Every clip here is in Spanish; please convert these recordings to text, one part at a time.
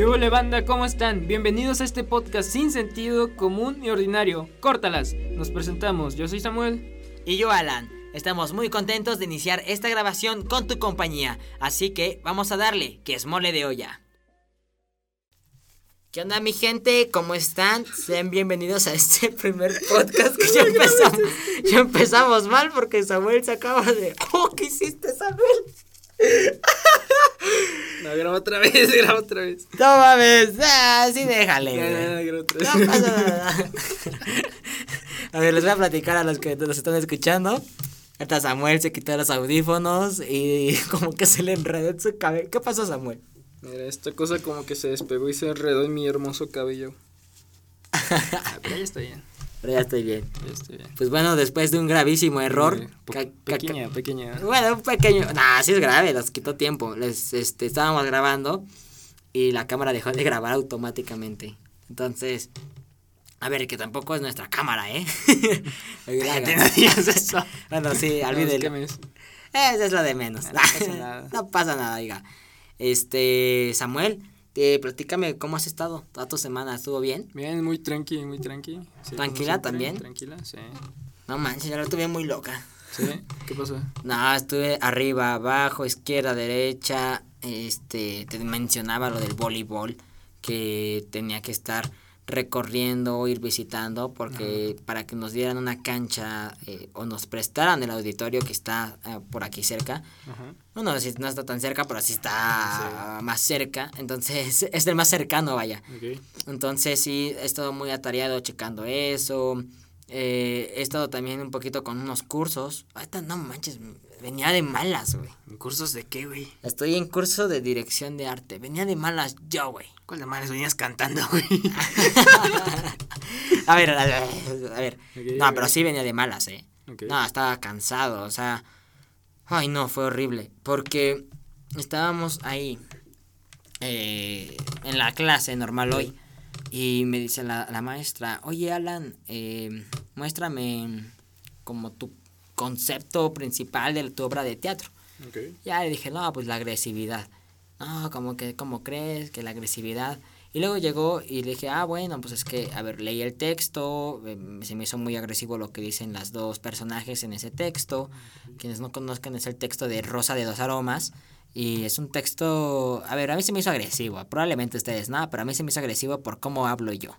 ¿Qué hola banda? ¿Cómo están? Bienvenidos a este podcast sin sentido común y ordinario. Córtalas. Nos presentamos. Yo soy Samuel. Y yo Alan. Estamos muy contentos de iniciar esta grabación con tu compañía. Así que vamos a darle, que es mole de olla. ¿Qué onda mi gente? ¿Cómo están? Sean bienvenidos a este primer podcast que ya empezamos, ya empezamos mal porque Samuel se acaba de... ¡Oh, qué hiciste Samuel! No, graba otra vez, graba otra vez. No mames, ah, sí déjale. Ya, graba otra vez. No pasa nada. A ver, les voy a platicar a los que nos están escuchando. Ahorita Samuel se quitó los audífonos y como que se le enredó en su cabello. ¿Qué pasó, Samuel? Mira, esta cosa como que se despegó y se enredó en mi hermoso cabello. Ah, Pero ya está bien, Pero ya estoy bien. ya estoy bien. Pues bueno, después de un gravísimo error. Eh, ca- pequeña, pequeña. Bueno, un pequeño. Nah, sí es grave, nos quitó tiempo. Les, este, estábamos grabando y la cámara dejó de grabar automáticamente. Entonces, a ver, que tampoco es nuestra cámara, ¿eh? No eso. Bueno, sí, No, es que olvídelo. me- Eso es lo de menos. No pasa nada. No pasa nada, diga. Este, Samuel, eh, platícame cómo has estado toda tu semana. ¿Estuvo bien? Bien, muy tranqui, muy tranqui. Sí, ¿Tranquila también? Tranquila, sí. No manches, yo la tuve muy loca. ¿Sí? ¿Qué pasó? No, estuve arriba, abajo, izquierda, derecha. Este, te mencionaba lo del voleibol, que tenía que estar recorriendo, ir visitando, porque para que nos dieran una cancha eh, o nos prestaran el auditorio que está eh, por aquí cerca. Ajá. Bueno, sí, no está tan cerca, pero sí está más cerca. Entonces, es el más cercano, vaya. Entonces sí, he estado muy atareado checando eso. Eh, he estado también un poquito con unos cursos. Ahorita no manches, venía de malas, güey. ¿En cursos de qué, güey? Estoy en curso de dirección de arte. Venía de malas yo, güey. ¿Cuál de madres venías cantando, güey? A ver, a ver, a ver. No, pero sí venía de malas, eh. No, estaba cansado, o sea. Ay, no, fue horrible. Porque estábamos ahí eh, en la clase normal hoy. Y me dice la, la maestra, oye Alan, eh, muéstrame como tu concepto principal de tu obra de teatro. Ok. Ya le dije, no, pues la agresividad. No, como que, ¿cómo crees que la agresividad? Y luego llegó y le dije, ah, bueno, pues es que, a ver, leí el texto, eh, se me hizo muy agresivo lo que dicen las dos personajes en ese texto. Quienes no conozcan es el texto de Rosa de dos aromas. Y es un texto, a ver, a mí se me hizo agresivo, probablemente ustedes no, pero a mí se me hizo agresivo por cómo hablo yo.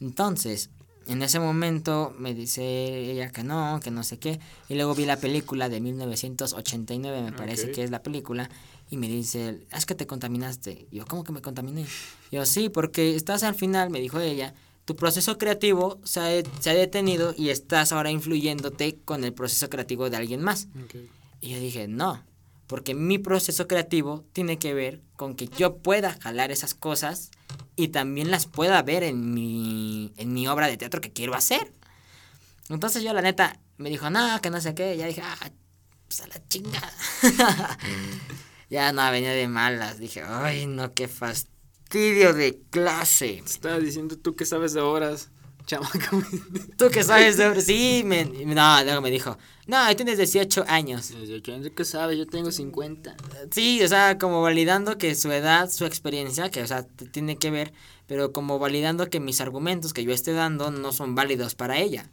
Entonces, en ese momento me dice ella que no, que no sé qué. Y luego vi la película de 1989, me parece que es la película. Y me dice, es que te contaminaste. Y yo, ¿cómo que me contaminé? Y yo, sí, porque estás al final, me dijo ella, tu proceso creativo se ha, se ha detenido y estás ahora influyéndote con el proceso creativo de alguien más. Y yo dije, no, porque mi proceso creativo tiene que ver con que yo pueda jalar esas cosas y también las pueda ver en mi, en mi obra de teatro que quiero hacer. Entonces yo la neta me dijo, no, que no sé qué, y ya dije, ah, pues a la chingada. ya no, venía de malas, dije, ay, no, qué fastidio de clase. Estaba diciendo tú que sabes de horas, chamaco. ¿Tú qué sabes sobre...? Sí, me, no, luego me dijo, no, tienes 18 años. ¿Qué que sabes? Yo tengo 50. Sí, o sea, como validando que su edad, su experiencia, que, o sea, tiene que ver, pero como validando que mis argumentos que yo esté dando no son válidos para ella.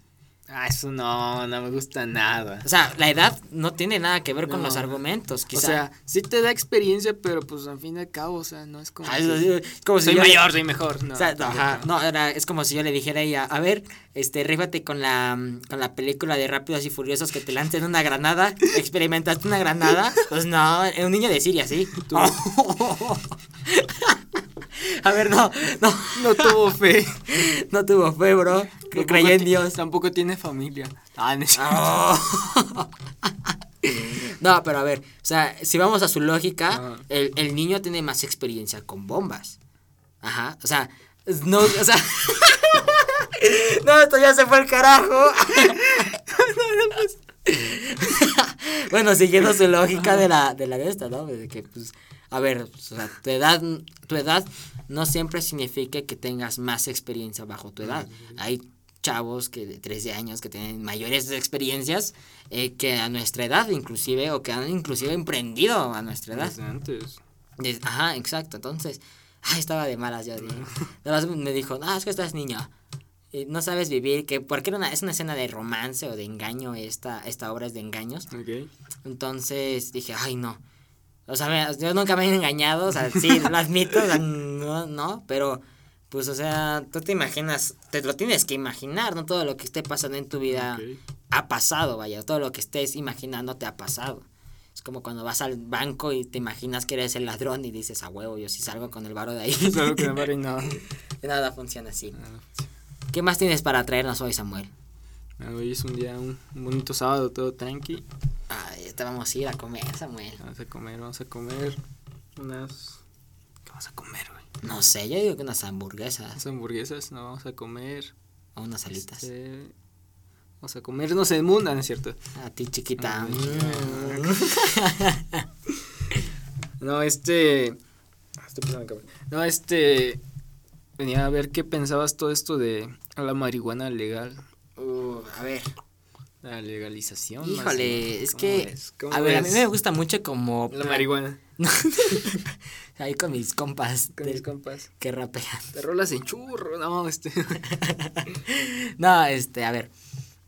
Ah, eso no, no me gusta nada. O sea, la edad no tiene nada que ver con No. los argumentos, quizá. O sea, sí te da experiencia, pero pues al fin y al cabo, o sea, no es como. Ah, es- es como si soy yo le- mayor, soy mejor. No, o sea, tampoco. ajá, no, era- es como si yo le dijera a ella, a ver, este, rífate con la, mm, con la película de Rápidos y Furiosos que te lancen una granada, experimentaste una granada, pues no, era un niño de Siria, sí. a ver, no, no, No tuvo fe. no tuvo fe, bro, que creyó en Dios. Tampoco tiene familia. Ah, no Oh. No, pero a ver, o sea, si vamos a su lógica, Ajá. el, el niño tiene más experiencia con bombas. Ajá, o sea, no, o sea... no, esto ya se fue el carajo. bueno, siguiendo su lógica de la, de la de esta, ¿no? De que, pues, a ver, o sea, tu edad, tu edad no siempre significa que tengas más experiencia bajo tu edad. Hay chavos que de 13 años que tienen mayores experiencias eh, que a nuestra edad inclusive o que han inclusive emprendido a nuestra edad. Desde antes. Ajá, exacto. Entonces, Ay, estaba de malas más me dijo, no, es que estás niño. Y no sabes vivir, que porque era una, es una escena de romance o de engaño, esta, esta obra es de engaños. Entonces dije, ay, no. O sea, yo nunca me he engañado, o sea, sí, lo admito, o sea, no, no, pero pues, o sea, tú te imaginas, te lo tienes que imaginar, no todo lo que esté pasando en tu vida Ok. ha pasado, vaya, todo lo que estés imaginando te ha pasado. Es como cuando vas al banco y te imaginas que eres el ladrón y dices, a huevo, yo sí salgo con el varo de ahí. Solo que me y no. Nada funciona así. Ah, ¿Qué más tienes para traernos hoy, Samuel? Ah, Hoy es un día, un, un bonito sábado, todo tranqui. Ay, te vamos a ir a comer, Samuel. Vamos a comer, vamos a comer unas... ¿Qué vamos a comer, güey? No sé, yo digo que unas hamburguesas Unas hamburguesas, no, vamos a comer... o unas alitas. este, Vamos a comer, no sé, mundo, ¿no es cierto? A ti, chiquita. Ay, Mm. No, este... ah, en. No, este... Venía a ver qué pensabas todo esto de la marihuana legal. A ver. La legalización. Híjole, es ¿Cómo que. A ver, a mí me gusta mucho como. La marihuana. Ahí con mis compas. Con de- mis compas. que rapean. Te rolas en churro, no, este. No, este, a ver.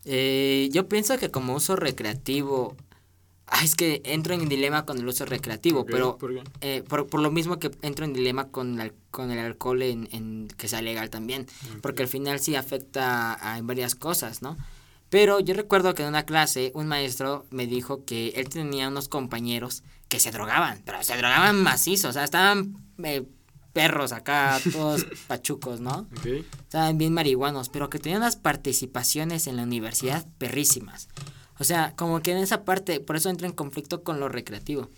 eh, yo pienso que como uso recreativo. Ay, es que entro en dilema con el uso recreativo, pero. eh, por, por lo mismo que entro en dilema con, el- con el alcohol en, en que sea legal también. Porque al final sí afecta a, en varias cosas, ¿no? Pero yo recuerdo que en una clase un maestro me dijo que él tenía unos compañeros que se drogaban, pero se drogaban macizo, o sea, estaban eh, perros acá, todos pachucos, ¿no? Estaban bien marihuanos, pero que tenían unas participaciones en la universidad perrísimas. O sea, como que en esa parte, por eso entra en conflicto con lo recreativo.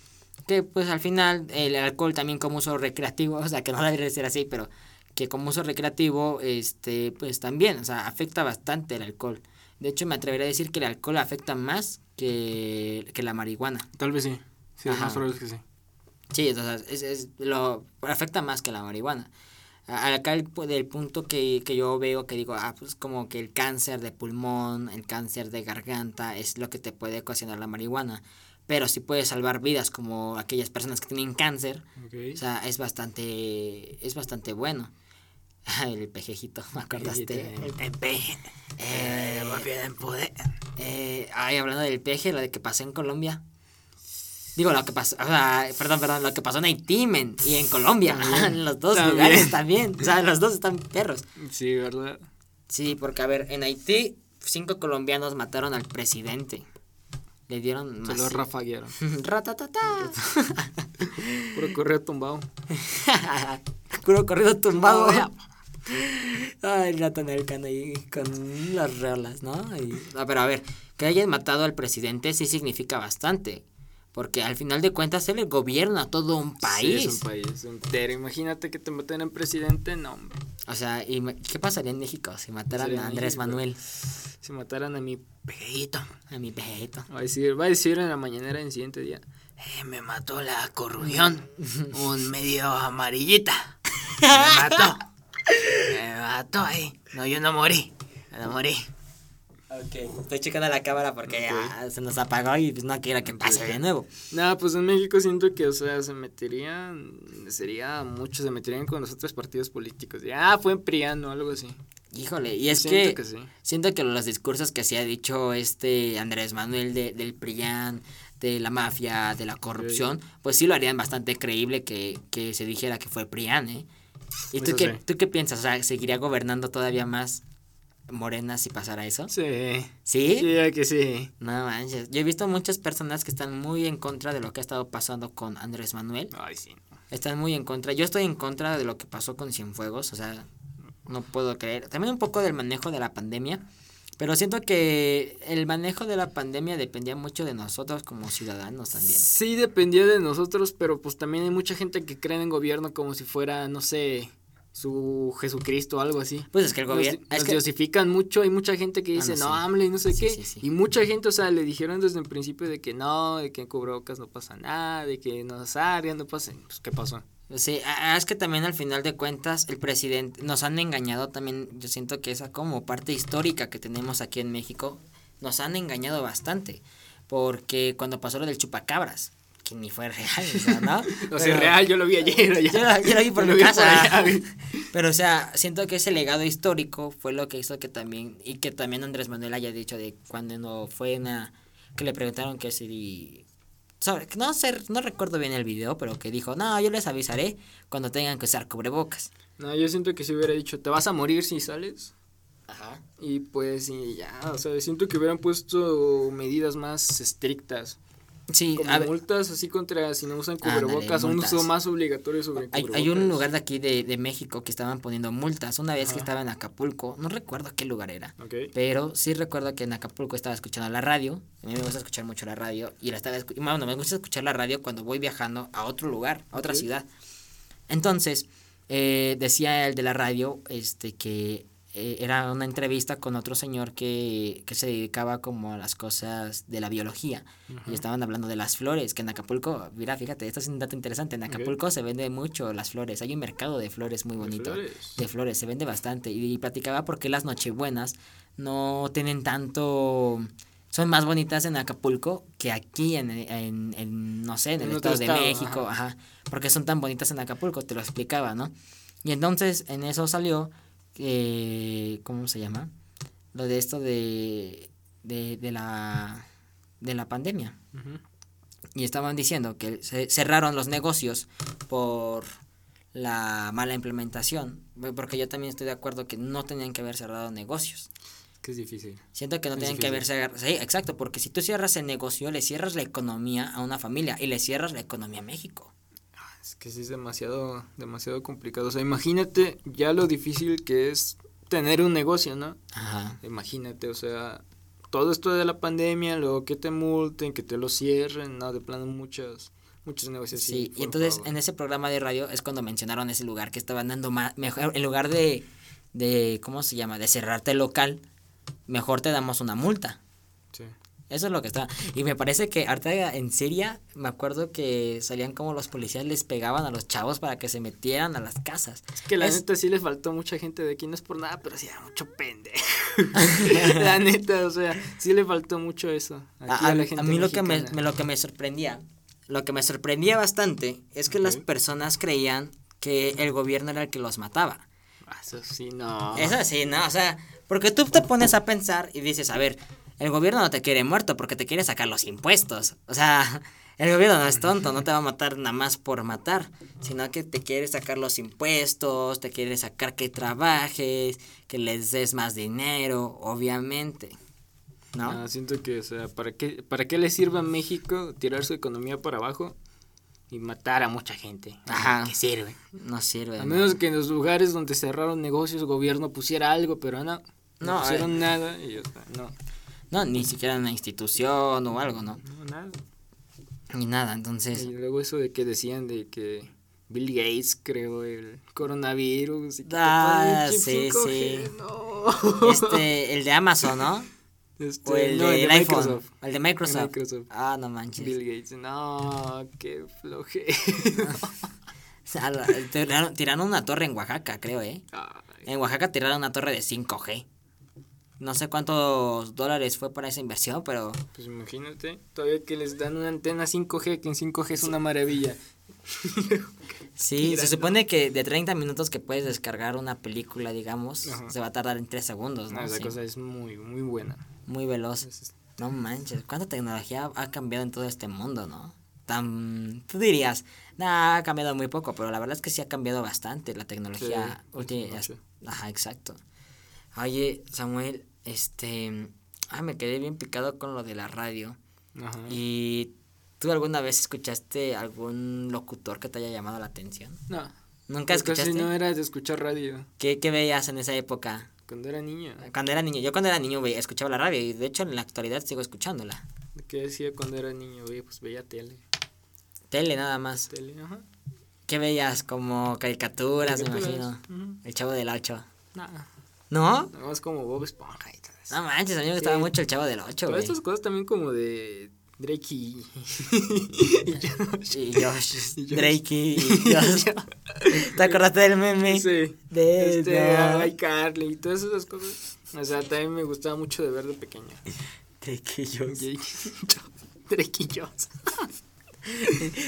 Que pues al final el alcohol también como uso recreativo, o sea, que no debería ser así, pero que como uso recreativo, este, pues también, o sea, afecta bastante el alcohol. De hecho, me atrevería a decir que el alcohol afecta más que, que la marihuana. Tal vez sí. Sí, Ajá. más probable es que sí. Sí, o sea, es, es lo afecta más que la marihuana. Acá el, del punto que, que yo veo que digo, ah, pues como que el cáncer de pulmón, el cáncer de garganta es lo que te puede ocasionar la marihuana. Pero sí puede salvar vidas como aquellas personas que tienen cáncer. O sea, es bastante, es bastante bueno. El pejejito, ¿me acordaste? El peje. Eh, eh, ay, hablando del peje, lo de que pasó en Colombia. Digo, lo que pasó, o sea, perdón, perdón, lo que pasó en Haití, men, y en Colombia, en los dos También. lugares también, o sea, los dos están perros. Sí, ¿verdad? Sí, porque a ver, en Haití, cinco colombianos mataron al presidente. Le dieron Se más. lo rafaguearon. Ratatata. Puro correo tumbado. Puro corrido tumbado. Ay, Natanael Cano ahí con las rolas, ¿no? Y- no, pero a ver, que hayan matado al presidente sí significa bastante. Porque al final de cuentas él gobierna todo un país. Sí, es un país entero. Imagínate que te meten en presidente, no, hombre. O sea, ¿y qué pasaría en México si mataran a Andrés México. Manuel? Si mataran a mi peguito. A mi pejito. Va a decir, va a decir en la mañanera del siguiente día. Eh, me mató la corrupción. Un medio amarillita. Me mató. Me mató ahí. No, yo no morí. No morí. Ok, estoy checando la cámara porque ya se nos apagó y pues no quiero que pase de nuevo. Nada, pues en México siento que, o sea, se meterían, sería mucho, se meterían con los otros partidos políticos. Ya, ah, fue en PRIAN o algo así. Híjole, y es Siento que, que sí. siento que los discursos que se ha dicho este Andrés Manuel de, del PRIAN, de la mafia, de la corrupción, pues sí lo harían bastante creíble que, que se dijera que fue PRIAN, ¿eh? ¿Y tú qué, sí. tú qué piensas? O sea, ¿seguiría gobernando todavía más Morena si pasara eso? Sí. ¿Sí? Sí, que sí. No manches. Yo he visto muchas personas que están muy en contra de lo que ha estado pasando con Andrés Manuel. Ay, sí. Están muy en contra. Yo estoy en contra de lo que pasó con Cienfuegos. O sea, no puedo creer. También un poco del manejo de la pandemia. Pero siento que el manejo de la pandemia dependía mucho de nosotros como ciudadanos también. Sí, dependía de nosotros, pero pues también hay mucha gente que cree en el gobierno como si fuera, no sé, su Jesucristo o algo así. Pues es que el gobierno... nos Es que, diosifican mucho, hay mucha gente que Ah, dice, no, no, sí. no sé Sí, qué. sí. Y mucha gente, o sea, le dijeron desde el principio de que no, de que en cubrebocas no pasa nada, de que no salgan, no pasa. Pues, ¿qué pasó? sí, a- es que también al final de cuentas el presidente... Nos han engañado también. Yo siento que esa como parte histórica que tenemos aquí en México. Nos han engañado bastante. Porque cuando pasó lo del chupacabras. Que ni fue real, o sea, ¿no? O sea, real, yo lo vi ayer. allá. Yo, lo- yo lo vi por Yo mi vi casa. Pero, o sea, siento que ese legado histórico fue lo que hizo que también, y que también Andrés Manuel haya dicho de cuando no fue una, que le preguntaron que si, no sé, no recuerdo bien el video, pero que dijo, no, yo les avisaré cuando tengan que usar cubrebocas. No, yo siento que si hubiera dicho, te vas a morir si sales. Ajá. Y pues, y ya, o sea, siento que hubieran puesto medidas más estrictas. Sí, Como a ver, multas así contra si no usan Ándale, cubrebocas, un multas. uso más obligatorio sobre hay, cubrebocas. hay un lugar de aquí de, de México que estaban poniendo multas. Una vez que estaba en Acapulco, no recuerdo qué lugar era. Pero sí recuerdo que en Acapulco estaba escuchando la radio. A mí me gusta escuchar mucho la radio. Y la estaba bueno, me gusta escuchar la radio cuando voy viajando a otro lugar, a otra ciudad. Entonces, eh, decía el de la radio este que eh, era una entrevista con otro señor que, que se dedicaba como a las cosas de la biología. Y estaban hablando de las flores, que en Acapulco, mira, fíjate, esto es un dato interesante. En. Acapulco se vende mucho las flores. Hay un mercado de flores muy De bonito flores. de flores, se vende bastante. Y, platicaba porque las nochebuenas no tienen tanto. Son más bonitas en Acapulco que aquí en, en, en, no sé, en el En Estado de estado, México, ajá. Porque son tan bonitas en Acapulco, te lo explicaba, ¿no? Y entonces en eso salió, eh, ¿cómo se llama? Lo de esto de, de, de la, de la pandemia. Y estaban diciendo que se cerraron los negocios por la mala implementación. Porque yo también estoy de acuerdo que no tenían que haber cerrado negocios. Que es difícil. Siento que no tienen que haber difícil. cerrado. Sí, exacto, porque si tú cierras el negocio, le cierras la economía a una familia y le cierras la economía a México. Es que sí es demasiado, demasiado complicado. O sea, imagínate ya lo difícil que es tener un negocio, ¿no? Ajá. Imagínate, o sea, todo esto de la pandemia, luego que te multen, que te lo cierren, no, de plano muchos, muchos negocios. Sí, y entonces favor. en ese programa de radio es cuando mencionaron ese lugar que estaban dando más, mejor, en lugar de, de, ¿cómo se llama? De cerrarte el local, mejor te damos una multa. Sí. Eso es lo que está. Y me parece que ahorita en Siria, me acuerdo que salían como los policías les pegaban a los chavos para que se metieran a las casas. Es que la Es- neta sí le faltó mucha gente de aquí, no es por nada, pero sí era mucho pendejo. la neta, o sea, sí le faltó mucho eso. A, aquí a- la a gente mí lo que, me, lo que me sorprendía, lo que me sorprendía bastante es que las personas creían que el gobierno era el que los mataba. Ah, Eso sí, no. Es así, ¿no? O sea, porque tú te pones a pensar y dices, a ver, el gobierno no te quiere muerto porque te quiere sacar los impuestos. O sea, el gobierno no es tonto, no te va a matar nada más por matar, sino que te quiere sacar los impuestos, te quiere sacar que trabajes, que les des más dinero, obviamente. ¿No? Ah, siento que, o sea, ¿para qué, ¿para qué le sirve a México tirar su economía para abajo y matar a mucha gente? Ajá. ¿Qué sirve? No sirve. A menos que en los lugares donde cerraron negocios el gobierno pusiera algo, pero no. No, No, pusieron eh. nada y ya está. No, No, ni siquiera una institución o algo, ¿no? no, nada. Ni nada, entonces... Y luego eso de que decían de que Bill Gates creó el coronavirus y que Ah, sí, 5G, sí. No. este, el de Amazon, ¿no? Este, O el no, de iPhone. Microsoft. El de Microsoft. Microsoft. Ah, no manches. Bill Gates. No, qué floje. O sea, la- tiraron, tiraron una torre en Oaxaca, creo, ¿eh? Ay, En Oaxaca tiraron una torre de 5G. No sé cuántos dólares fue para esa inversión, pero Pues imagínate, todavía que les dan una antena 5G, que en 5G es una maravilla. sí, se supone que de 30 minutos que puedes descargar una película, digamos, Ajá. se va a tardar en 3 segundos, No, ¿no? esa Sí, cosa es muy, muy buena. Muy veloz. Es- No manches, cuánta tecnología ha cambiado en todo este mundo, ¿no? Tan, tú dirías, nah, ha cambiado muy poco, pero la verdad es que sí ha cambiado bastante la tecnología. Sí. Ajá, exacto. Oye, Samuel, este, ah, me quedé bien picado con lo de la radio. Ajá. ¿Y tú alguna vez escuchaste algún locutor que te haya llamado la atención? No. ¿Nunca yo casi escuchaste? no era de escuchar radio ¿Qué, qué veías en esa época? cuando era niño. Cuando era niño, yo cuando era niño veía- escuchaba la radio y de hecho en la actualidad sigo escuchándola. ¿Qué decía cuando era niño? Oye, pues veía tele. Tele nada más. Tele, ajá. ¿Qué veías? Como caricaturas, me imagino. El chavo del 8. Nada. ¿No? Nada más como Bob Esponja y todo eso. No manches, a mí me gustaba mucho el chavo del 8, Todas güey. estas cosas también como de Drake y, y Josh. Y Josh, Y Josh. Drake y Josh. ¿Te acordaste del meme? Sí. De Este, no. iCarly y todas esas cosas. O sea, también me gustaba mucho de ver de pequeño. Drake y Josh. Drake y Josh.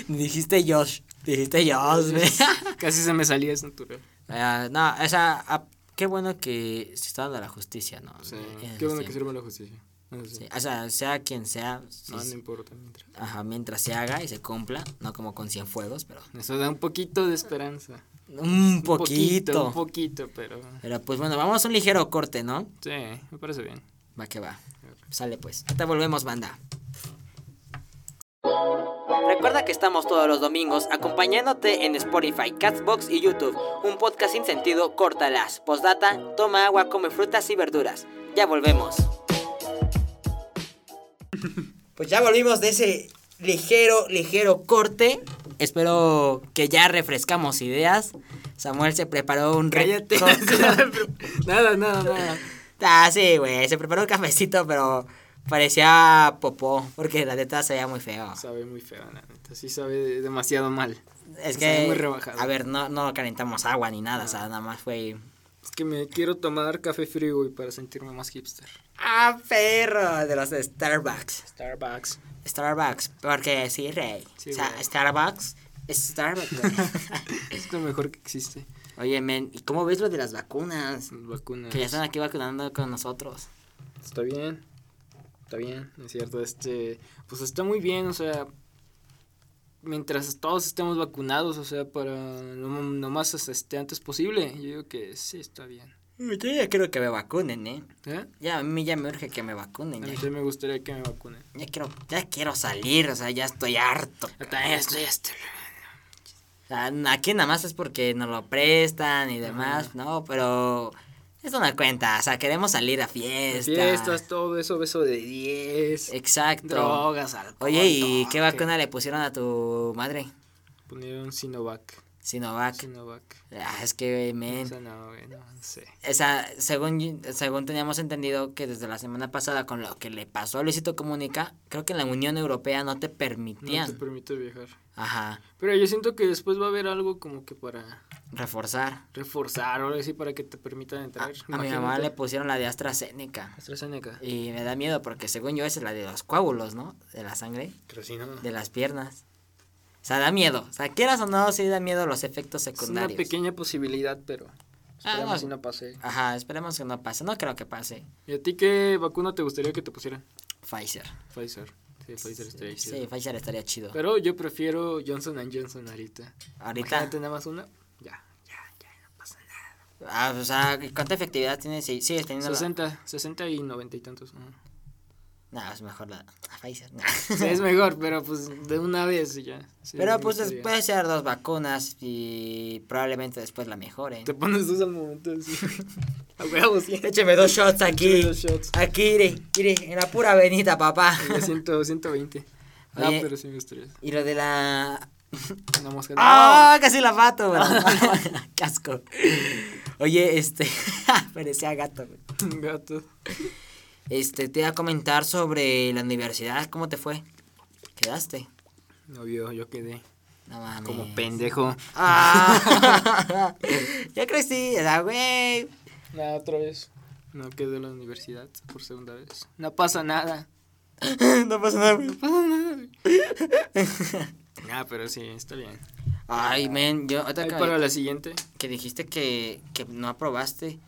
dijiste Josh. Dijiste Josh, güey. Casi se me salía, es natural. Ah, no, o sea, qué bueno que se está dando la justicia, ¿no? Sí, Eh, qué bueno que sirva la justicia. Eso sí. Sí, o sea, sea quien sea, sí, No, no importa. mientras. ajá, mientras se haga y se cumpla, no como con Cienfuegos, pero Eso da un poquito de esperanza. un poquito. Un poquito, pero. Pero pues bueno, vamos a un ligero corte, ¿no? Sí, me parece bien. Va que va. Sale pues. Ahorita volvemos, banda. Recuerda que estamos todos los domingos acompañándote en Spotify, Catbox y YouTube. Un podcast sin sentido, córtalas. Postdata, toma agua, come frutas y verduras. Ya volvemos. Pues ya volvimos de ese ligero, ligero corte. Espero que ya refrescamos ideas. Samuel se preparó un Cállate. nada, nada, nada. Ah, sí, güey. Se preparó un cafecito, pero parecía popó. Porque la neta se veía muy feo. Sabe muy feo, la neta. Sí sabe demasiado mal. Es que. muy rebajado. A ver, no, no calentamos agua ni nada. O sea, nada más fue. Es que me quiero tomar café frío, güey, para sentirme más hipster. ¡Ah, perro! De los de Starbucks. Starbucks. Starbucks. Porque sí, rey. Sí, o sea, güey. Starbucks es Starbucks, güey. Es lo mejor que existe. Oye, men, ¿y cómo ves lo de las vacunas? Vacunas. Que ya están aquí vacunando con nosotros. Está bien. Está bien, es cierto. Este, pues está muy bien, o sea, mientras todos estemos vacunados, o sea, para lo, lo más este, antes posible, yo digo que sí está bien. Yo ya quiero que me vacunen, ¿eh? ¿Eh? Ya, a mí ya me urge que me A vacunen. mí Ya, también me gustaría que me vacunen. ya quiero, ya quiero salir, o sea, ya estoy harto. Yo también estoy. O sea, aquí nada más es porque nos lo prestan y demás, ¿no? Pero eso no cuenta, o sea, queremos salir a fiestas. Fiestas, todo eso, beso de 10. Exacto. Drogas, alcohol. Oye, ¿y qué vacuna le pusieron a tu madre? Ponieron Sinovac. Sinovac. Sinovac. Ah, es que, men. No, güey, no, no sé. O sea, según, según teníamos entendido que desde la semana pasada con lo que le pasó a Luisito Comunica, creo que en la Unión Europea no te No permitían. te permite viajar. Ajá, Pero yo siento que después va a haber algo como que para reforzar. reforzar o algo así para que te permitan entrar. a mi mamá le pusieron la de AstraZeneca. AstraZeneca. Y me da miedo porque según yo esa es la de los coágulos, ¿no? De la sangre, Pero si no. de las piernas. O sea, da miedo. O sea, quieras o no, sí da miedo los efectos Es una secundarios. pequeña posibilidad, pero esperemos no. si no pase. Ajá, esperemos que no pase. No creo que pase. ¿Y a ti qué vacuna te gustaría que te pusieran? Pfizer. Pfizer. Sí, Pfizer estaría chido. Sí, Pfizer estaría chido. Pero yo prefiero Johnson Johnson ahorita. Ahorita. Imagínate nada más una. Ya, ya, ya, no pasa nada. Ah, o sea, ¿cuánta efectividad tiene? Sí, sigues teniendo la- 60, 60 y 90 y tantos. ¿no? No, es mejor la la Pfizer. Sí, es mejor, pero pues de una vez y ya. Sí, Pero pues puede ser dos vacunas y probablemente después la mejore. Te pones dos al momento así. A huevo, sí. Écheme dos shots aquí. Dos shots. Aquí, iré, iré, en la pura avenida, papá. Ya 100, 120. Ah, Oye. pero sí me gustaría. Y lo de la... Una mosca. ¡Ah! Casi la mato, güey. Casco. Oye, este... Parecía gato, güey. Gato. Este, te iba a comentar sobre la universidad. ¿Cómo te fue? ¿Quedaste? No vio, yo quedé. No mames. Como pendejo. Ah. ya crecí, ¿verdad, güey? Nada, otra vez. No quedé en la universidad por segunda vez. No pasa nada. no pasa nada, güey. No pasa nada. Ah, pero sí, está bien. Ay, men, yo Ahí que, para la siguiente. que dijiste que, que no aprobaste,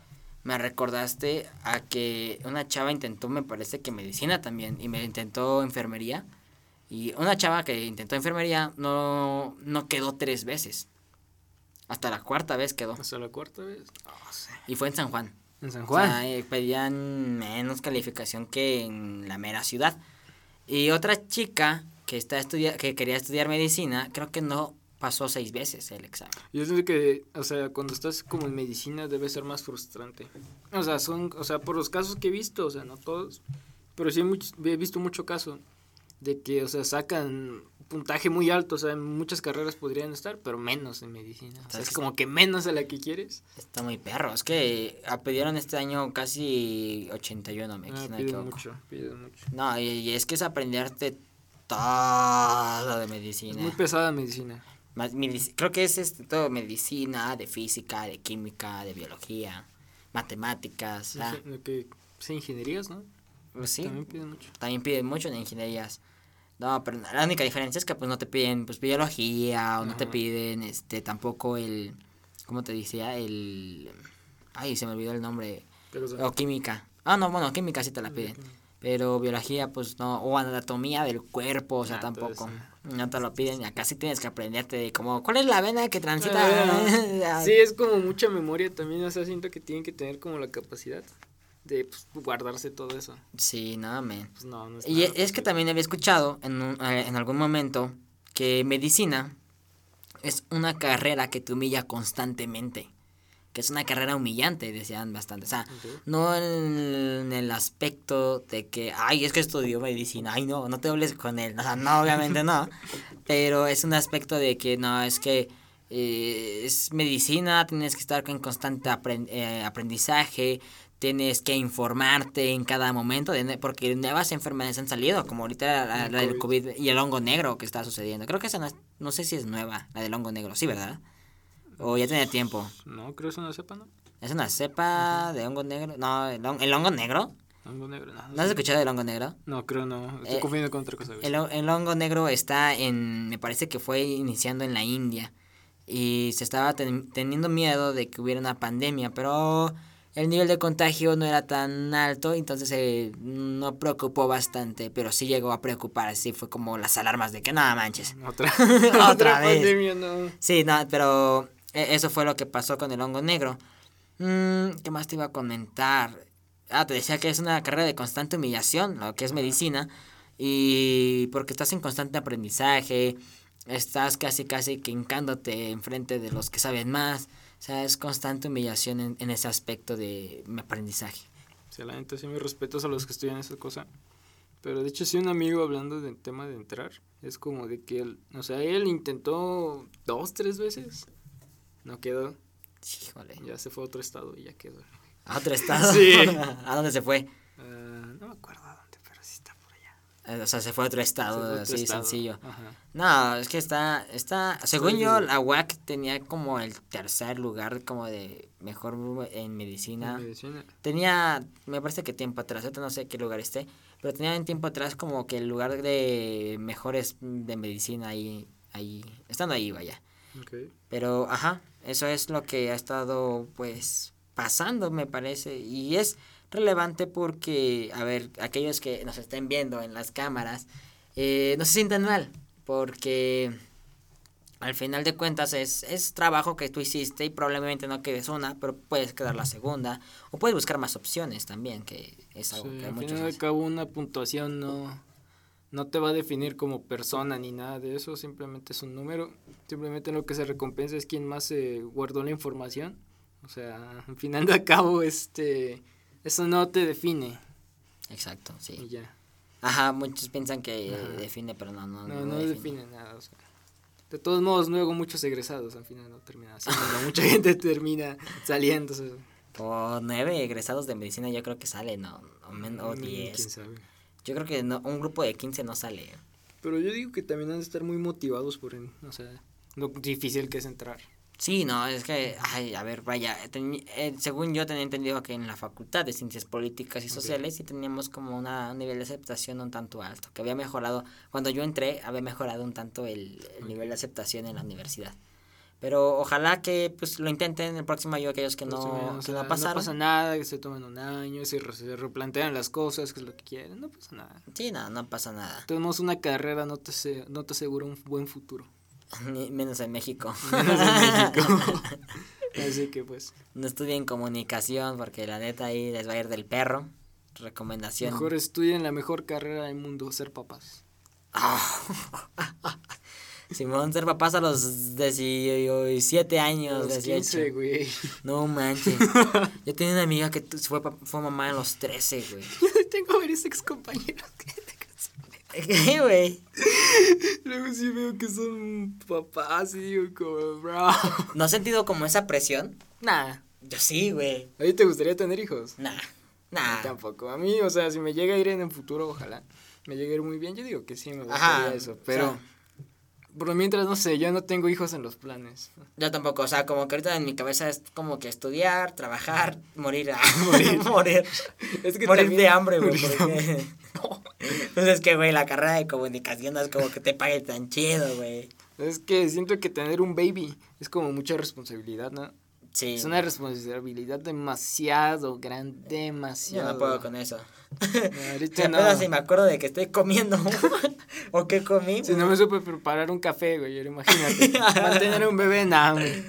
me recordaste a que una chava intentó, me parece que medicina también, y me intentó enfermería. Y una chava que intentó enfermería no, no quedó tres veces. Hasta la cuarta vez quedó. Hasta la cuarta vez. No sé. Y fue en San Juan. En San O Juan. sea, eh, pedían menos calificación que en la mera ciudad. Y otra chica que está estudia que quería estudiar medicina, creo que no pasó seis veces el examen. Yo siento que, o sea, cuando estás como en medicina debe ser más frustrante. O sea, son, o sea, por los casos que he visto, o sea, no todos, pero sí he, much- he visto mucho caso de que, o sea, sacan puntaje muy alto, o sea, en muchas carreras podrían estar, pero menos en medicina. O sea, es como que menos a la que quieres. Está muy perro. Es que pidieron este año casi 81, me, Ah, no me piden mucho, piden mucho. No, y, y es que es aprenderte todo de Es medicina. muy pesada medicina. Más medici- creo que es este, todo medicina, de física, de química, de biología, matemáticas. ah, Lo que, sí, ingenierías, ¿no? pues sí, También piden mucho. también piden mucho en ingenierías. No, pero la única diferencia es que pues no te piden pues biología o no te piden este tampoco el ¿cómo te decía? El ay, se me olvidó el nombre. O química. Ah, no, bueno, química sí te la piden. Pero biología, pues no. O anatomía del cuerpo, o sea, Ah, tampoco. No te lo piden. Acá sí tienes que aprenderte de como, ¿cuál es la vena que transita? Ah, sí, es como mucha memoria también, o sea, siento que tienen que tener como la capacidad de pues, guardarse todo eso. Sí, no. Pues no, no es Y nada es que también había escuchado en, un- eh, en algún momento que medicina es una carrera que te humilla constantemente. Que es una carrera humillante, decían bastante. O sea, no en, el aspecto de que, ay, es que estudió medicina, ay, no, no te hables con él. O sea, no, obviamente no. Pero es un aspecto de que, no, es que eh, es medicina, tienes que estar en constante eh, aprendizaje, tienes que informarte en cada momento, de porque nuevas enfermedades han salido, como ahorita la, El la del COVID. COVID y el hongo negro que está sucediendo. Creo que esa no, es- no sé si es nueva, la del hongo negro, sí, ¿verdad? O ya tiene tiempo. No, creo que es una cepa, ¿no? ¿Es una cepa de hongo negro? No, el, hon- ¿el hongo negro? Hongo negro, no. ¿No has escuchado del hongo negro? No, creo no. Estoy Eh, confundiendo con otra cosa. El, el hongo negro está en, me parece que fue iniciando en la India y se estaba ten- teniendo miedo de que hubiera una pandemia, pero el nivel de contagio no era tan alto, entonces eh, no preocupó bastante, pero sí llegó a preocupar, así fue como las alarmas de que nada manches. Otra, Otra otra vez. pandemia, no. Sí, no, pero eso fue lo que pasó con el hongo negro. Mm, ¿Qué más te iba a comentar? Ah, te decía que es una carrera de constante humillación, lo que es medicina, y porque estás en constante aprendizaje, estás casi casi que hincándote enfrente de los que saben más, o sea, es constante humillación en, en ese aspecto de aprendizaje. O sea, la neta sí me respetos a los que estudian esa cosa. Pero de hecho sí un amigo hablando del tema de entrar, es como de que él, o sea, él intentó dos, tres veces, no quedó, Híjole. ya se fue a otro estado y ya quedó. ¿A otro estado? Sí. ¿A dónde se fue? Ah, no me acuerdo a dónde, pero sí está por allá. Eh, O sea, se fue a otro estado, así sencillo. Ajá. No, es que está, está, según Sí, yo, la UAC tenía como el tercer lugar como de mejor en medicina. Medicina. Tenía, me parece que tiempo atrás, ahorita no sé qué lugar esté, pero tenía en tiempo atrás como que el lugar de mejores de medicina ahí, ahí, estando ahí, vaya. Pero, ajá, eso es lo que ha estado, pues, pasando, me parece. Y es relevante porque, a ver, aquellos que nos estén viendo en las cámaras, eh, no se sientan mal, porque al final de cuentas es, es trabajo que tú hiciste y probablemente no quedes una, pero puedes quedar la segunda, o puedes buscar más opciones también, que es algo Sí, que al muchos final de hacen. cabo una puntuación no, no te va a definir como persona ni nada de eso, simplemente es un número, simplemente lo que se recompensa es quien más se guardó la información, o sea, al final de cabo este, eso no te define Exacto, y sí. ya, Ajá, muchos piensan que Ajá. define, pero no, no, no, no, no define. define nada, o sea. De todos modos, luego muchos egresados al final no terminan haciendo, mucha gente termina saliendo. o nueve egresados de medicina yo creo que salen, o, o, men- o mm, diez. quién sabe. Yo creo que no, un grupo de 15 no sale. Pero yo digo que también han de estar muy motivados por, o sea, lo difícil que es entrar. Sí, no, es que, ay, a ver, vaya, eh, según yo tenía entendido que en la Facultad de Ciencias Políticas y. Sociales sí teníamos como una, un nivel de aceptación un tanto alto, que había mejorado, cuando yo entré, había mejorado un tanto el, el nivel de aceptación en la universidad. Pero ojalá que pues lo intenten el próximo año aquellos que no, Entonces, o que sea, no pasaron. pasa nada, que se tomen un año, se, re- se replantean las cosas, que es lo que quieren, no pasa nada. Sí, no, no pasa nada. Tenemos una carrera, no te, no te asegura un buen futuro. Ni- menos en México. Menos en México. Así que pues, No estudien comunicación porque la neta ahí les va a ir del perro. Recomendación. mejor estudien la mejor carrera del mundo, ser papás. Simón, ser papás a los 17 A años, los 18. 15, güey. No manches. Yo tenía una amiga que fue, fue mamá a los 13, güey. Yo tengo varios ex compañeros que ¿Qué, güey? luego sí veo que son papás y digo como, bro. ¿No has sentido como esa presión? Nah. Yo sí, güey. ¿A ti te gustaría tener hijos? Nah. A Nah. tampoco. A mí, o sea, si me llega a ir en el futuro, ojalá me llegue a ir muy bien, yo digo que sí me gustaría Ajá, eso. o Pero, sea- por mientras, no sé, yo no tengo hijos en los planes. Yo tampoco, o sea, como que ahorita en mi cabeza es como que estudiar, trabajar, morir. ah, Morir. morir. Es que morir también- de hambre, güey. porque- Pues es que, güey, la carrera de comunicación no es como que te pague tan chido, güey. Es que siento que tener un baby es como mucha responsabilidad, ¿no? Sí. Es una responsabilidad demasiado grande, Yo demasiado. no puedo con eso. Ahorita no. si me acuerdo de que estoy comiendo o que comí. Si no me supe preparar un café, güey, imagínate. Mantener un bebé, nada, güey.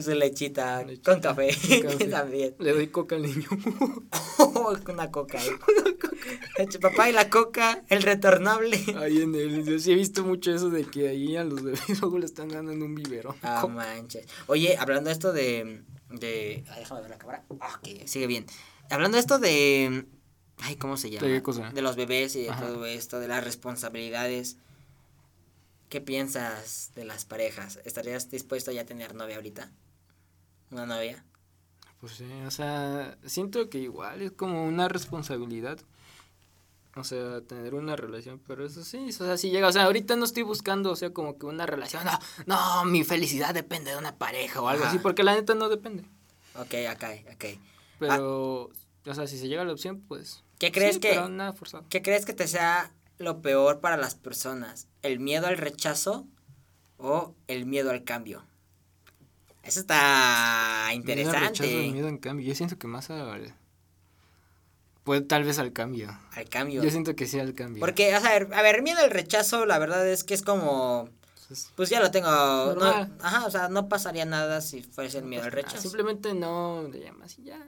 Su lechita Leche. con café. Con café. También. Le doy coca al niño. Una coca ahí. Papá y la coca, el retornable. Ahí en el. Yo sí he visto mucho eso de que ahí a los bebés luego le están dando en un vivero. Ah, manches. Oye, hablando esto de. de ay, déjame ver la cámara. Ah, ok, sigue bien. Hablando esto de. Ay, ¿cómo se llama? ¿De qué cosa? De los bebés y de Ajá. todo esto, de las responsabilidades. ¿Qué piensas de las parejas? ¿Estarías dispuesto ya a tener novia ahorita? ¿Una novia? Pues sí, o sea, siento que igual es como una responsabilidad. O sea, tener una relación, pero eso sí, o sea, sí llega, o sea, ahorita no estoy buscando, o sea, como que una relación, no, no, mi felicidad depende de una pareja o algo Ajá. así, porque la neta no depende. Ok, ok, ok. Pero, o sea, si se llega a la opción, pues... ¿Qué crees sí, que- Pero nada forzado. ¿Qué crees que te sea lo peor para las personas? ¿El miedo al rechazo o el miedo al cambio? Eso está Miedo al interesante. miedo en cambio, yo siento que más al... Pues tal vez al cambio. Al cambio. Yo siento que sí al cambio. Porque, o sea, a ver, miedo al rechazo, la verdad es que es como. Entonces, Pues ya lo tengo. no- ajá, o sea, no pasaría nada si fuese el miedo al ah, rechazo. Simplemente no le llamas y ya.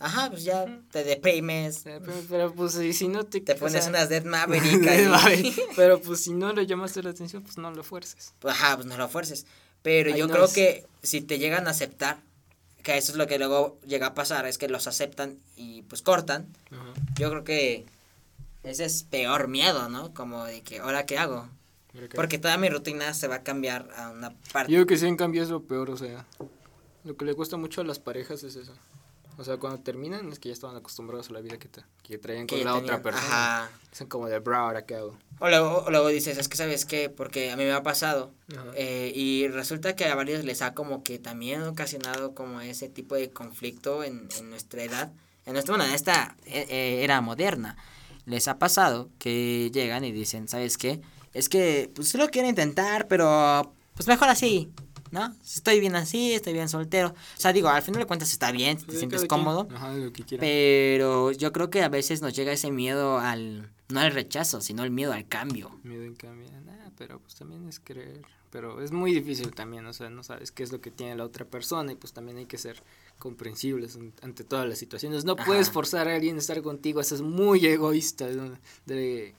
Ajá, pues ya te deprimes. Pero, pero, pues y si no te... Te o pones sea, unas Dead Maverick ahí. Pero pues si no le llamaste la atención, pues no lo fuerces. Pues, ajá, pues no lo fuerces. Pero Ahí yo no creo es- que si te llegan a aceptar, que eso es lo que luego llega a pasar, es que los aceptan y pues cortan. Yo creo que ese es peor miedo, ¿no? Como de que, ¿ahora qué hago? Porque toda mi rutina se va a cambiar a una parte. Yo creo que sí, en cambio es lo peor, o sea, lo que le cuesta mucho a las parejas es eso. O sea, cuando terminan es que ya estaban acostumbrados a la vida que, te, que traían que con la tenían- otra persona. Ajá. Son como de, bro, ¿ahora qué hago? O luego, o luego dices, es que sabes qué, porque a mí me ha pasado. Eh, y resulta que a varios les ha como que también ocasionado como ese tipo de conflicto en, en nuestra edad. En nuestra, bueno, en esta eh, eh, era moderna. Les ha pasado que llegan y dicen, ¿sabes qué? Es que, pues, lo quiero intentar, pero, pues, mejor así, ¿no? Estoy bien así, estoy bien soltero. O sea, digo, al final de cuentas está bien, si te Sí, sientes quien. cómodo. Ajá, lo que. Pero yo creo que a veces nos llega ese miedo al, no al rechazo, sino el miedo al cambio. Miedo en cambio, pero pues también es creer. Pero es muy difícil también, o sea, no sabes qué es lo que tiene la otra persona y pues también hay que ser comprensibles an- ante todas las situaciones. No Ajá. puedes forzar a alguien a estar contigo, eso es muy egoísta de, de,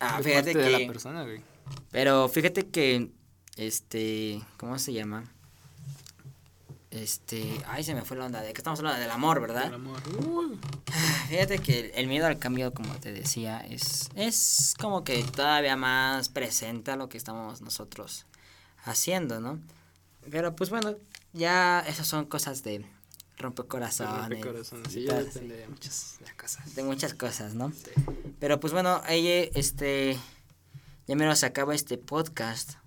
Ah, de fíjate parte de que... la persona, güey. Pero fíjate que, este, ¿cómo se llama? Este, ay, se me fue la onda, de que estamos hablando del amor, ¿verdad? amor. Uy. Fíjate que el, el miedo al cambio, como te decía, es, es como que todavía más presente a lo que estamos nosotros haciendo, ¿no? Pero pues bueno, ya esas son cosas de rompecorazones. Rompecorazones, sí, ya depende de muchas cosas. de muchas cosas, ¿no? Sí. Pero pues bueno, ella, este, ya menos se acaba este podcast.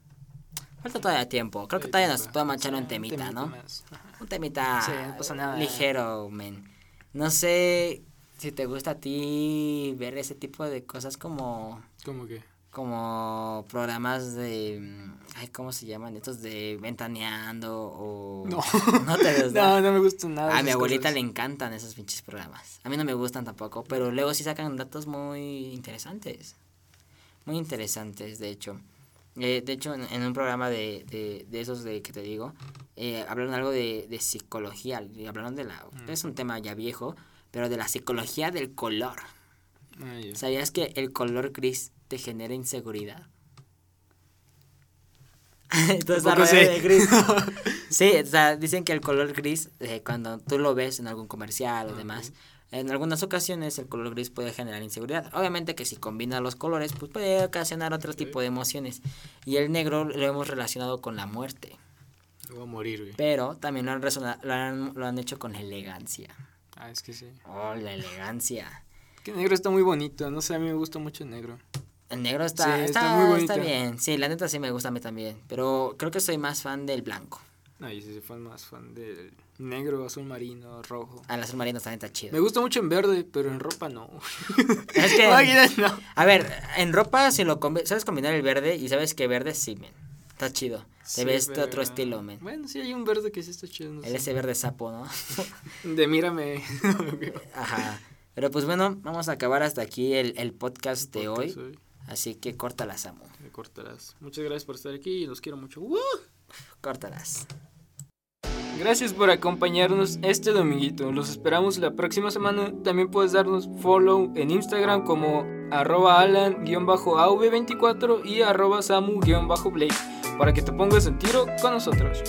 Falta todavía tiempo. Creo que todavía nos echar Sí, un temita, ¿no? más. Un temita Sí, no pasa nada. ligero, men. No sé si te gusta a ti ver ese tipo de cosas como ¿Cómo que? como programas de mm, ay, ¿cómo se llaman? Estos de ventaneando o No. no te gusta. No, no me gustan nada. A mi abuelita cosas. le encantan esos pinches programas. A mí no me gustan tampoco, pero luego sí sacan datos muy interesantes. Muy interesantes, de hecho. Eh, de hecho, en, en un programa de, de, de esos de que te digo, eh, hablaron algo de, de psicología. y Hablaron de la... Es un tema ya viejo, pero de la psicología del color. Ah. ¿Sabías que el color gris te genera inseguridad? Entonces, la sé. de gris. Sí, o sea, dicen que el color gris, eh, cuando tú lo ves en algún comercial o demás, en algunas ocasiones el color gris puede generar inseguridad. Obviamente que si combina los colores, pues puede ocasionar otro tipo de emociones. Y el negro lo hemos relacionado con la muerte. Voy a morir, güey. Pero también lo han, lo han, lo han hecho con elegancia. Ah, es que sí. Oh, la elegancia. Que negro está muy bonito, no sé, a mí me gusta mucho el negro. El negro está, Sí, está, está muy bonito. está bien. Sí, la neta sí me gusta a mí también. Pero creo que soy más fan del blanco. Ay, sí, sí, fan más fan del negro, azul marino, rojo. Ah, el azul marino también está Me chido. gusta mucho en verde, pero en ropa no. Es que, no. a ver, en ropa, si lo combi- sabes combinar el verde y sabes que verde sí, men. Está chido. Te Sí, ves de otro pero- estilo, men. Bueno, sí, hay un verde que sí está chido. no El sé. ese verde sapo, ¿no? De mírame. Ajá. Pero pues bueno, vamos a acabar hasta aquí el, el podcast de hoy. Soy- Así que córtalas, amo. Me cortarás. Muchas gracias por estar aquí y los quiero mucho. ¡Woo! Córtalas. Gracias por acompañarnos este dominguito. Los esperamos la próxima semana. También puedes darnos follow en Instagram como arroba alan-av24 y arroba samu-blake para que te pongas en tiro con nosotros.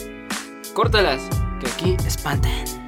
Córtalas, que aquí espantan.